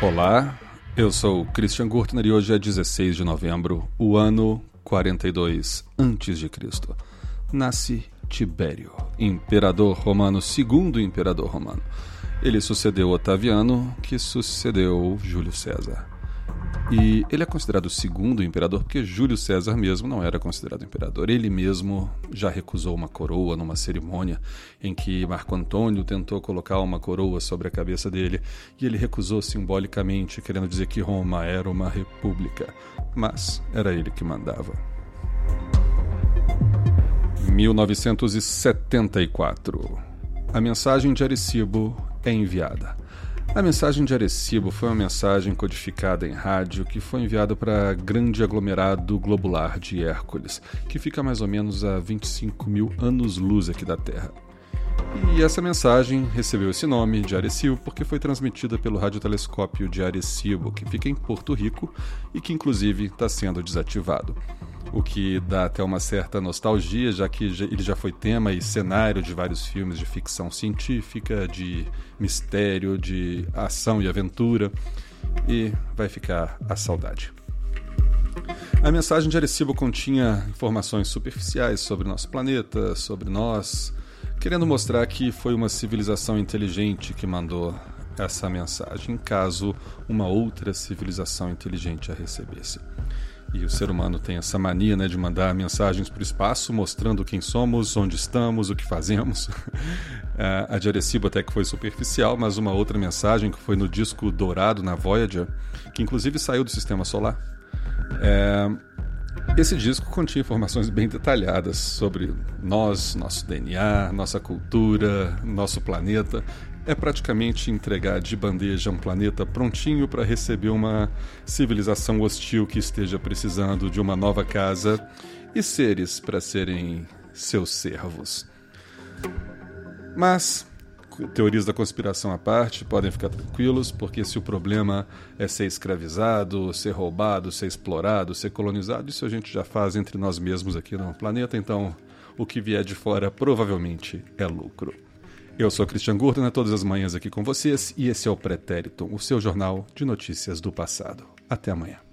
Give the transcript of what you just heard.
Olá, eu sou Christian Gurtner e hoje é 16 de novembro, o ano 42 a.C. Nasce Tibério, imperador romano, segundo imperador romano. Ele sucedeu Otaviano, que sucedeu Júlio César. E ele é considerado o segundo imperador porque Júlio César mesmo não era considerado imperador. Ele mesmo já recusou uma coroa numa cerimônia em que Marco Antônio tentou colocar uma coroa sobre a cabeça dele e ele recusou simbolicamente, querendo dizer que Roma era uma república. Mas era ele que mandava. 1974. A mensagem de Arecibo é enviada. A mensagem de Arecibo foi uma mensagem codificada em rádio que foi enviada para grande aglomerado globular de Hércules, que fica mais ou menos a 25 mil anos-luz aqui da Terra. E essa mensagem recebeu esse nome de Arecibo porque foi transmitida pelo radiotelescópio de Arecibo, que fica em Porto Rico e que inclusive está sendo desativado o que dá até uma certa nostalgia, já que ele já foi tema e cenário de vários filmes de ficção científica, de mistério, de ação e aventura, e vai ficar a saudade. A mensagem de Arecibo continha informações superficiais sobre nosso planeta, sobre nós, querendo mostrar que foi uma civilização inteligente que mandou essa mensagem, caso uma outra civilização inteligente a recebesse. E o ser humano tem essa mania né, de mandar mensagens para o espaço mostrando quem somos, onde estamos, o que fazemos. É, a de Arecibo até que foi superficial, mas uma outra mensagem que foi no disco dourado na Voyager, que inclusive saiu do sistema solar. É, esse disco continha informações bem detalhadas sobre nós, nosso DNA, nossa cultura, nosso planeta é praticamente entregar de bandeja um planeta prontinho para receber uma civilização hostil que esteja precisando de uma nova casa e seres para serem seus servos. Mas, teorias da conspiração à parte, podem ficar tranquilos, porque se o problema é ser escravizado, ser roubado, ser explorado, ser colonizado, isso a gente já faz entre nós mesmos aqui no planeta, então o que vier de fora provavelmente é lucro. Eu sou Christian Gurtner, todas as manhãs aqui com vocês, e esse é o Pretérito, o seu jornal de notícias do passado. Até amanhã.